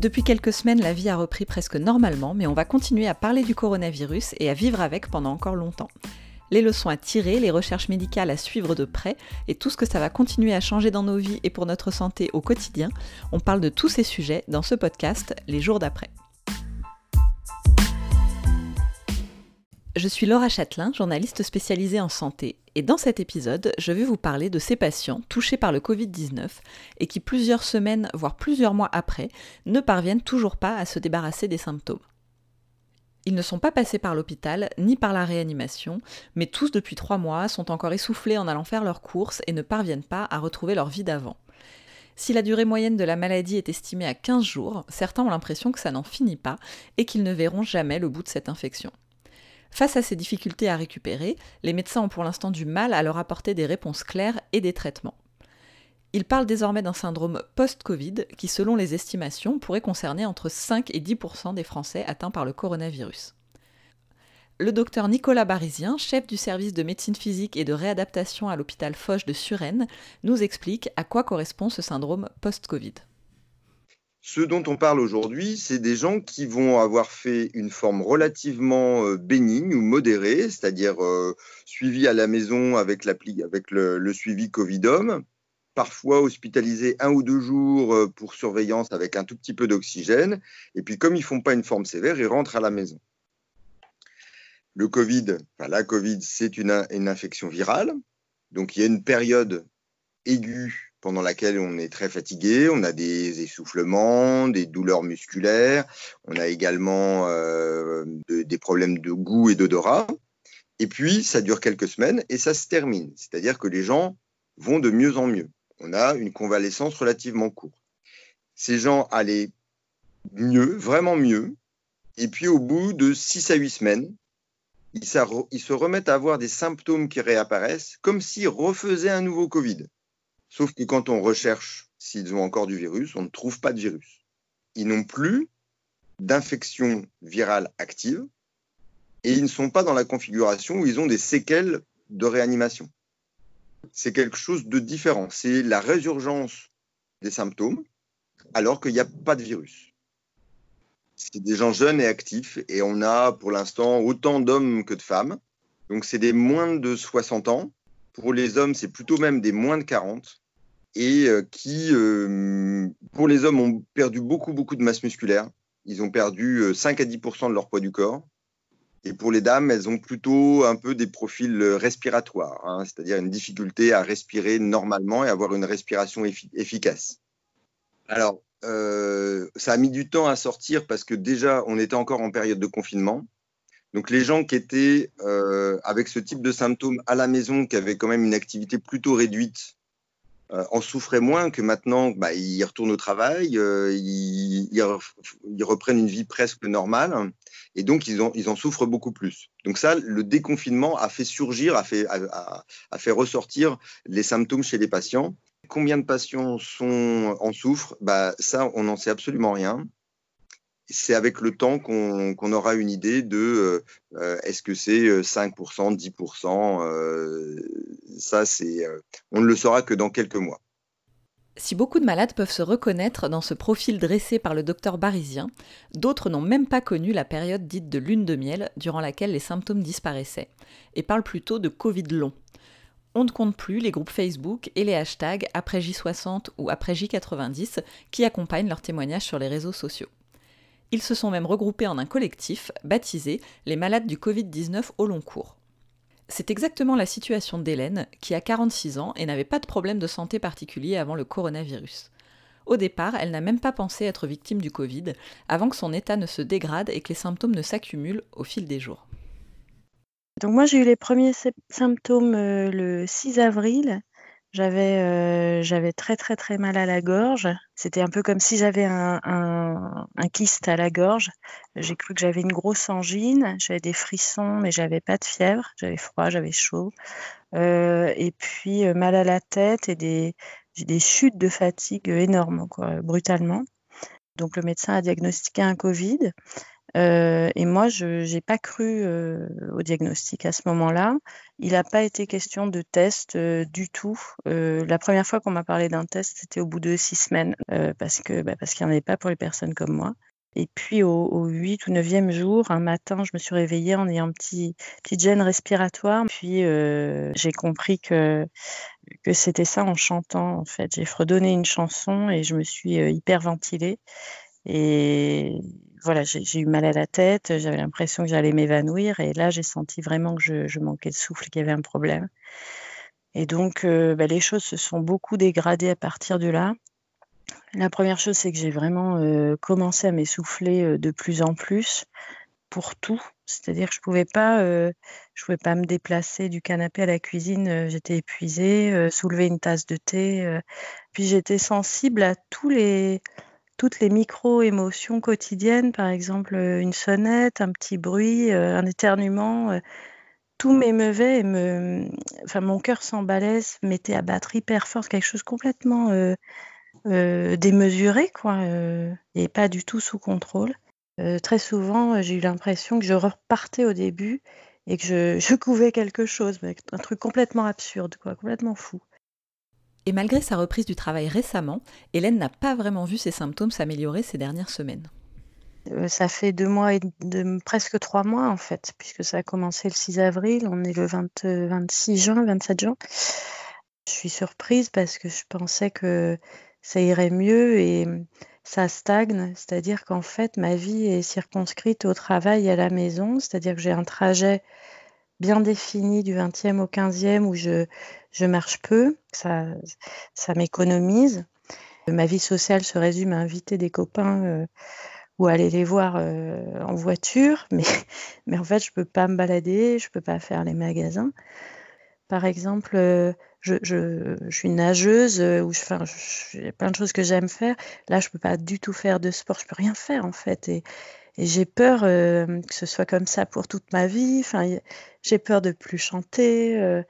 Depuis quelques semaines, la vie a repris presque normalement, mais on va continuer à parler du coronavirus et à vivre avec pendant encore longtemps. Les leçons à tirer, les recherches médicales à suivre de près et tout ce que ça va continuer à changer dans nos vies et pour notre santé au quotidien, on parle de tous ces sujets dans ce podcast Les jours d'après. Je suis Laura Châtelain, journaliste spécialisée en santé, et dans cet épisode, je vais vous parler de ces patients touchés par le Covid-19 et qui plusieurs semaines, voire plusieurs mois après, ne parviennent toujours pas à se débarrasser des symptômes. Ils ne sont pas passés par l'hôpital ni par la réanimation, mais tous depuis trois mois sont encore essoufflés en allant faire leurs courses et ne parviennent pas à retrouver leur vie d'avant. Si la durée moyenne de la maladie est estimée à 15 jours, certains ont l'impression que ça n'en finit pas et qu'ils ne verront jamais le bout de cette infection. Face à ces difficultés à récupérer, les médecins ont pour l'instant du mal à leur apporter des réponses claires et des traitements. Ils parlent désormais d'un syndrome post-Covid qui, selon les estimations, pourrait concerner entre 5 et 10% des Français atteints par le coronavirus. Le docteur Nicolas Barisien, chef du service de médecine physique et de réadaptation à l'hôpital Foch de Suresnes, nous explique à quoi correspond ce syndrome post-Covid. Ce dont on parle aujourd'hui, c'est des gens qui vont avoir fait une forme relativement euh, bénigne ou modérée, c'est-à-dire euh, suivi à la maison avec, avec le, suivi Covidom, parfois hospitalisés un ou deux jours euh, pour surveillance avec un tout petit peu d'oxygène, et puis comme ils ne font pas une forme sévère, ils rentrent à la maison. Le Covid, enfin, la Covid, c'est une infection virale, donc il y a une période aiguë pendant laquelle on est très fatigué, on a des essoufflements, des douleurs musculaires, on a également euh, des problèmes de goût et d'odorat. Et puis, ça dure quelques semaines et ça se termine. C'est-à-dire que les gens vont de mieux en mieux. On a une convalescence relativement courte. Ces gens allaient mieux, vraiment mieux. Et puis, au bout de 6 à 8 semaines, ils se remettent à avoir des symptômes qui réapparaissent comme s'ils refaisaient un nouveau Covid. Sauf que quand on recherche s'ils ont encore du virus, on ne trouve pas de virus. Ils n'ont plus d'infection virale active et ils ne sont pas dans la configuration où ils ont des séquelles de réanimation. C'est quelque chose de différent. C'est la résurgence des symptômes alors qu'il n'y a pas de virus. C'est des gens jeunes et actifs et on a pour l'instant autant d'hommes que de femmes. Donc c'est des moins de 60 ans. Pour les hommes, c'est plutôt même des moins de 40 et euh, qui, euh, pour les hommes, ont perdu beaucoup, beaucoup de masse musculaire. Ils ont perdu 5 euh, à 10% de leur poids du corps. Et pour les dames, elles ont plutôt un peu des profils respiratoires, hein, c'est-à-dire une difficulté à respirer normalement et avoir une respiration efficace. Alors, ça a mis du temps à sortir parce que déjà, on était encore en période de confinement. Donc, les gens qui étaient avec ce type de symptômes à la maison, qui avaient quand même une activité plutôt réduite, euh, en souffraient moins que maintenant, bah, ils retournent au travail, euh, ils, ils, reprennent une vie presque normale, et donc ils, ont, ils en souffrent beaucoup plus. Donc ça, le déconfinement a fait surgir, a fait, a fait ressortir les symptômes chez les patients. Combien de patients sont, en souffrent? Bah, Ça, on n'en sait absolument rien c'est avec le temps qu'on aura une idée de euh, est-ce que c'est 5%, 10%. Euh, ça, c'est, euh, on ne le saura que dans quelques mois. Si beaucoup de malades peuvent se reconnaître dans ce profil dressé par le docteur Barisien, d'autres n'ont même pas connu la période dite de lune de miel durant laquelle les symptômes disparaissaient, et parlent plutôt de Covid long. On ne compte plus les groupes Facebook et les hashtags après J60 ou après J90 qui accompagnent leurs témoignages sur les réseaux sociaux. Ils se sont même regroupés en un collectif baptisé les malades du Covid-19 au long cours. C'est exactement la situation d'Hélène, qui a 46 ans et n'avait pas de problème de santé particulier avant le coronavirus. Au départ, elle n'a même pas pensé être victime du Covid, avant que son état ne se dégrade et que les symptômes ne s'accumulent au fil des jours. Donc moi j'ai eu les premiers symptômes euh, le 6 avril j'avais, euh, j'avais très, très, très mal à la gorge. C'était un peu comme si j'avais un, un, kyste à la gorge. J'ai cru que j'avais une grosse angine. J'avais des frissons, mais j'avais pas de fièvre. J'avais froid, j'avais chaud. Euh, et puis euh, mal à la tête et des, des chutes de fatigue énormes, quoi, brutalement. Donc le médecin a diagnostiqué un Covid. Et moi, je n'ai pas cru au diagnostic à ce moment-là. Il n'a pas été question de test du tout. la première fois qu'on m'a parlé d'un test, c'était au bout de six semaines, bah, parce qu'il n'y en avait pas pour les personnes comme moi. Et puis au, 8 ou 9e jour, un matin, je me suis réveillée en ayant un petit, petite gêne respiratoire. Puis j'ai compris que, c'était ça en chantant. En fait, j'ai fredonné une chanson et je me suis hyper ventilée. Et voilà, j'ai eu mal à la tête, j'avais l'impression que j'allais m'évanouir. Et là, j'ai senti vraiment que je, manquais de souffle, qu'il y avait un problème. Et donc, bah, les choses se sont beaucoup dégradées à partir de là. La première chose, c'est que j'ai vraiment euh, commencé à m'essouffler euh, de plus en plus pour tout. C'est-à-dire que je pouvais pas, euh, pouvais pas me déplacer du canapé à la cuisine. j'étais épuisée. soulever une tasse de thé. puis j'étais sensible à tous les, toutes les micro-émotions quotidiennes. Par exemple, une sonnette, un petit bruit, un éternuement. tout m'émeuvait et enfin, mon cœur s'emballait, se mettait à battre hyper fort, quelque chose complètement euh, démesuré, quoi, euh, et pas du tout sous contrôle. Euh, très souvent, j'ai eu l'impression que je repartais au début et que je, je couvais quelque chose, un truc complètement absurde, quoi, complètement fou. Et malgré sa reprise du travail récemment, Hélène n'a pas vraiment vu ses symptômes s'améliorer ces dernières semaines. ça fait deux mois et presque trois mois en fait, puisque ça a commencé le 6 avril, on est le 26 juin, 27 juin. Je suis surprise parce que je pensais que ça irait mieux et ça stagne, c'est-à-dire qu'en fait, ma vie est circonscrite au travail et à la maison, c'est-à-dire que j'ai un trajet bien défini du 20e au 15e où je, je marche peu, ça, ça m'économise. Ma vie sociale se résume à inviter des copains euh, ou aller les voir euh, en voiture, mais, mais en fait, je ne peux pas me balader, je ne peux pas faire les magasins. Par exemple, euh, je, je, suis nageuse, ou je, enfin, j'ai plein de choses que j'aime faire. Là, je peux pas du tout faire de sport, je peux rien faire en fait. Et j'ai peur euh, que ce soit comme ça pour toute ma vie. Enfin, j'ai peur de plus chanter. Euh,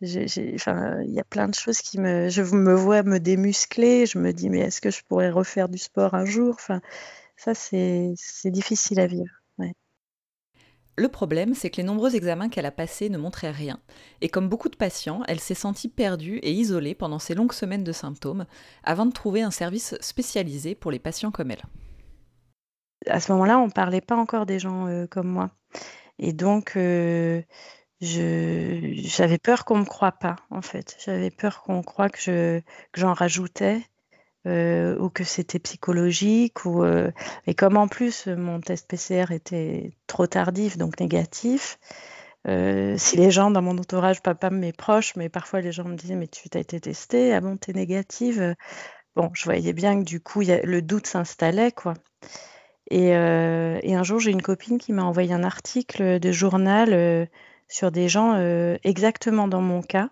il y a plein de choses qui me, je me vois me démuscler. Je me dis, mais est-ce que je pourrais refaire du sport un jour? Enfin, ça, c'est difficile à vivre. Le problème, c'est que les nombreux examens qu'elle a passés ne montraient rien, et comme beaucoup de patients, elle s'est sentie perdue et isolée pendant ces longues semaines de symptômes, avant de trouver un service spécialisé pour les patients comme elle. À ce moment-là, on ne parlait pas encore des gens euh, comme moi. Et donc, euh, j'avais peur qu'on ne me croie pas, en fait. J'avais peur qu'on croie que j'en rajoutais euh, ou que c'était psychologique. Et comme en plus mon test PCR était trop tardif, donc négatif, si les gens dans mon entourage, papa, mes proches, mais parfois les gens me disaient Mais tu t'as été testé Ah bon, t'es négative? Bon, je voyais bien que du coup, le doute s'installait, quoi. Et, et, un jour, j'ai une copine qui m'a envoyé un article de journal sur des gens exactement dans mon cas.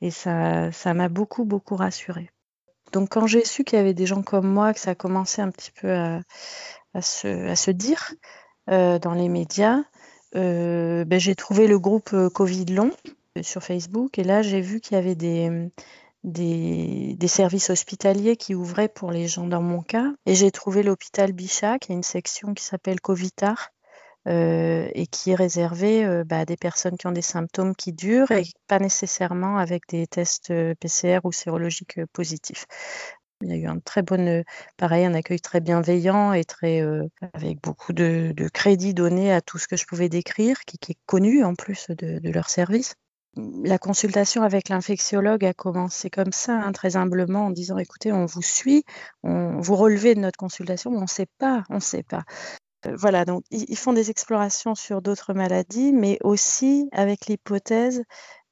Et ça, ça m'a beaucoup, beaucoup rassurée. Donc quand j'ai su qu'il y avait des gens comme moi, que ça a commencé un petit peu à, se, dire euh, dans les médias, euh, ben, j'ai trouvé le groupe euh, Covid long sur Facebook et là j'ai vu qu'il y avait des, des, services hospitaliers qui ouvraient pour les gens dans mon cas et j'ai trouvé l'hôpital Bichat qui a une section qui s'appelle Covitar euh, et qui est réservé euh, bah, à des personnes qui ont des symptômes qui durent et pas nécessairement avec des tests euh, PCR ou sérologiques positifs. Il y a eu un très bon, pareil, un accueil très bienveillant et très avec beaucoup de, crédit donné à tout ce que je pouvais décrire, qui, est connu en plus de, leur service. La consultation avec l'infectiologue a commencé comme ça, hein, très humblement, en disant écoutez, on vous suit, on, vous relevez de notre consultation, mais on ne sait pas, on ne sait pas. Euh, voilà, donc ils, font des explorations sur d'autres maladies, mais aussi avec l'hypothèse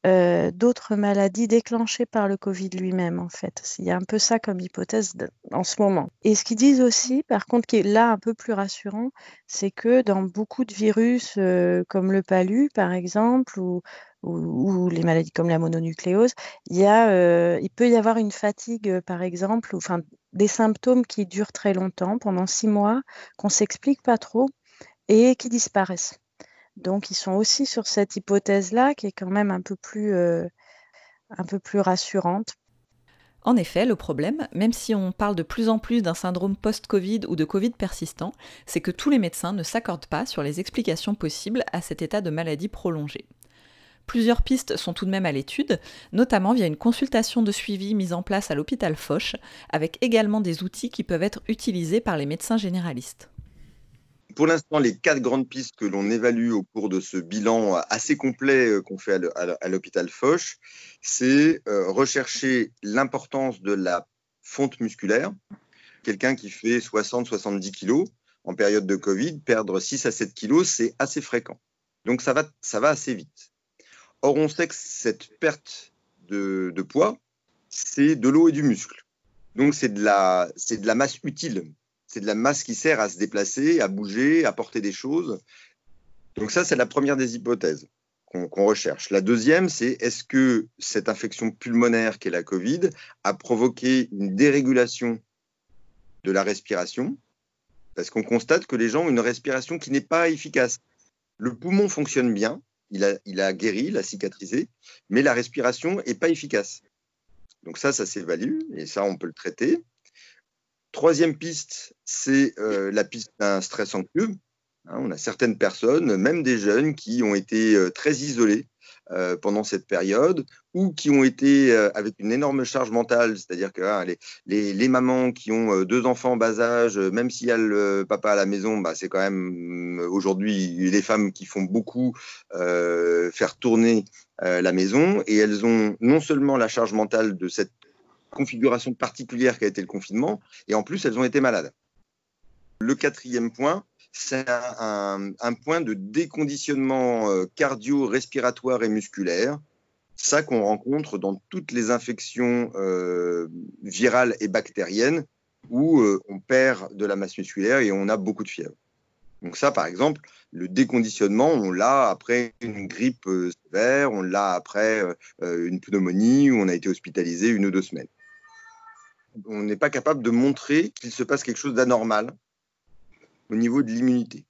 euh, d'autres maladies déclenchées par le Covid lui-même, en fait. Il y a un peu ça comme hypothèse en ce moment. Et ce qu'ils disent aussi, par contre, qui est là un peu plus rassurant, c'est que dans beaucoup de virus, euh, comme le palu, par exemple, ou, ou, les maladies comme la mononucléose, il, y a, il peut y avoir une fatigue, par exemple, enfin, des symptômes qui durent très longtemps, pendant six mois, qu'on ne s'explique pas trop et qui disparaissent. Donc, ils sont aussi sur cette hypothèse-là qui est quand même un peu plus, euh, un peu plus rassurante. En effet, le problème, même si on parle de plus en plus d'un syndrome post-Covid ou de Covid persistant, c'est que tous les médecins ne s'accordent pas sur les explications possibles à cet état de maladie prolongée. Plusieurs pistes sont tout de même à l'étude, notamment via une consultation de suivi mise en place à l'hôpital Foch, avec également des outils qui peuvent être utilisés par les médecins généralistes. Pour l'instant, les quatre grandes pistes que l'on évalue au cours de ce bilan assez complet euh, qu'on fait à l'hôpital Foch, c'est euh, rechercher l'importance de la fonte musculaire. Quelqu'un qui fait 60-70 kilos en période de Covid, perdre 6 à 7 kilos, c'est assez fréquent. Donc ça va, ça va assez vite. Or, on sait que cette perte de, poids, c'est de l'eau et du muscle. Donc c'est de, la, de la masse utile c'est de la masse qui sert à se déplacer, à bouger, à porter des choses. Donc ça, c'est la première des hypothèses qu'on recherche. La deuxième, c'est est-ce que cette infection pulmonaire qu'est la Covid a provoqué une dérégulation de la respiration? Parce qu'on constate que les gens ont une respiration qui n'est pas efficace. Le poumon fonctionne bien, il a, guéri, il a cicatrisé, mais la respiration n'est pas efficace. Donc ça, ça s'évalue et ça, on peut le traiter. Troisième piste, c'est euh, la piste d'un stress anxieux. Hein, on a certaines personnes, même des jeunes, qui ont été euh, très isolés euh, pendant cette période ou qui ont été avec une énorme charge mentale, c'est-à-dire que hein, les, mamans qui ont deux enfants en bas âge, même s'il y a le papa à la maison, bah, c'est quand même aujourd'hui les femmes qui font beaucoup faire tourner la maison et elles ont non seulement la charge mentale de cette configuration particulière qu'a été le confinement, et en plus, elles ont été malades. Le quatrième point, c'est un, point de déconditionnement euh, cardio-respiratoire et musculaire. Ça qu'on rencontre dans toutes les infections euh, virales et bactériennes où euh, on perd de la masse musculaire et on a beaucoup de fièvre. Donc ça, par exemple, le déconditionnement, on l'a après une grippe sévère, on l'a après une pneumonie où on a été hospitalisé une ou deux semaines on n'est pas capable de montrer qu'il se passe quelque chose d'anormal au niveau de l'immunité.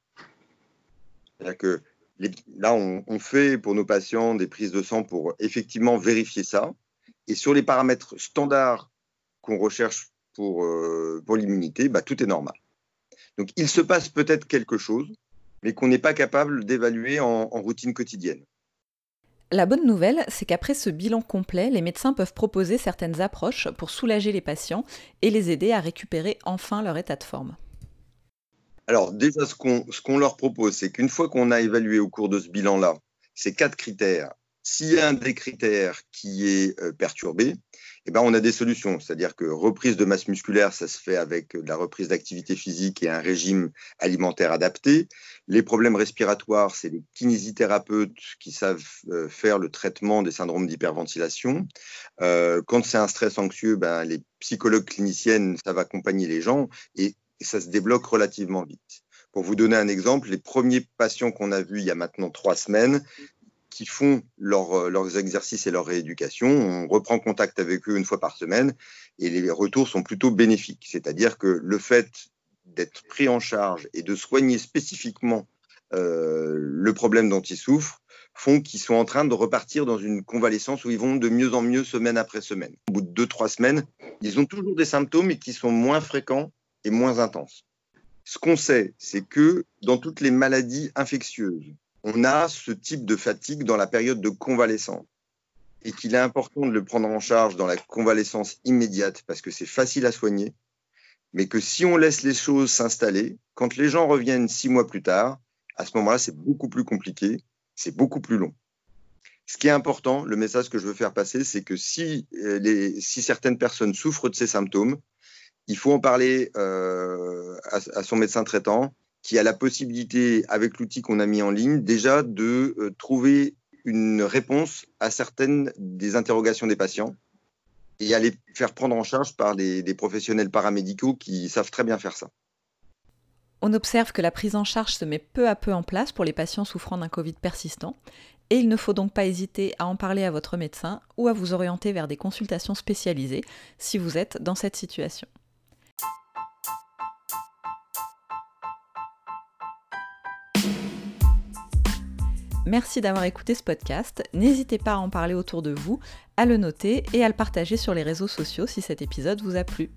là, on, fait pour nos patients des prises de sang pour effectivement vérifier ça. Et sur les paramètres standards qu'on recherche pour, euh, pour l'immunité, bah, tout est normal. Donc il se passe peut-être quelque chose, mais qu'on n'est pas capable d'évaluer en routine quotidienne. La bonne nouvelle, c'est qu'après ce bilan complet, les médecins peuvent proposer certaines approches pour soulager les patients et les aider à récupérer enfin leur état de forme. Alors déjà, ce qu'on leur propose, c'est qu'une fois qu'on a évalué au cours de ce bilan-là ces quatre critères, s'il y a un des critères qui est euh, perturbé, eh ben, on a des solutions. C'est-à-dire que reprise de masse musculaire, ça se fait avec la reprise d'activité physique et un régime alimentaire adapté. Les problèmes respiratoires, c'est les kinésithérapeutes qui savent euh, faire le traitement des syndromes d'hyperventilation. Euh, quand c'est un stress anxieux, ben, les psychologues cliniciennes savent accompagner les gens et, et ça se débloque relativement vite. Pour vous donner un exemple, les premiers patients qu'on a vus il y a maintenant trois semaines, qui font euh, leurs exercices et leur rééducation. On reprend contact avec eux une fois par semaine et les retours sont plutôt bénéfiques. C'est-à-dire que le fait d'être pris en charge et de soigner spécifiquement euh, le problème dont ils souffrent font qu'ils sont en train de repartir dans une convalescence où ils vont de mieux en mieux semaine après semaine. Au bout de deux, trois semaines, ils ont toujours des symptômes et qui sont moins fréquents et moins intenses. Ce qu'on sait, c'est que dans toutes les maladies infectieuses, on a ce type de fatigue dans la période de convalescence et qu'il est important de le prendre en charge dans la convalescence immédiate parce que c'est facile à soigner, mais que si on laisse les choses s'installer, quand les gens reviennent six mois plus tard, à ce moment-là, c'est beaucoup plus compliqué, c'est beaucoup plus long. Ce qui est important, le message que je veux faire passer, c'est que si, euh, si certaines personnes souffrent de ces symptômes, il faut en parler euh, à, son médecin traitant qui a la possibilité, avec l'outil qu'on a mis en ligne, déjà de euh, trouver une réponse à certaines des interrogations des patients et à les faire prendre en charge par des, des professionnels paramédicaux qui savent très bien faire ça. On observe que la prise en charge se met peu à peu en place pour les patients souffrant d'un Covid persistant, et il ne faut donc pas hésiter à en parler à votre médecin ou à vous orienter vers des consultations spécialisées si vous êtes dans cette situation. Merci d'avoir écouté ce podcast. N'hésitez pas à en parler autour de vous, à le noter et à le partager sur les réseaux sociaux si cet épisode vous a plu.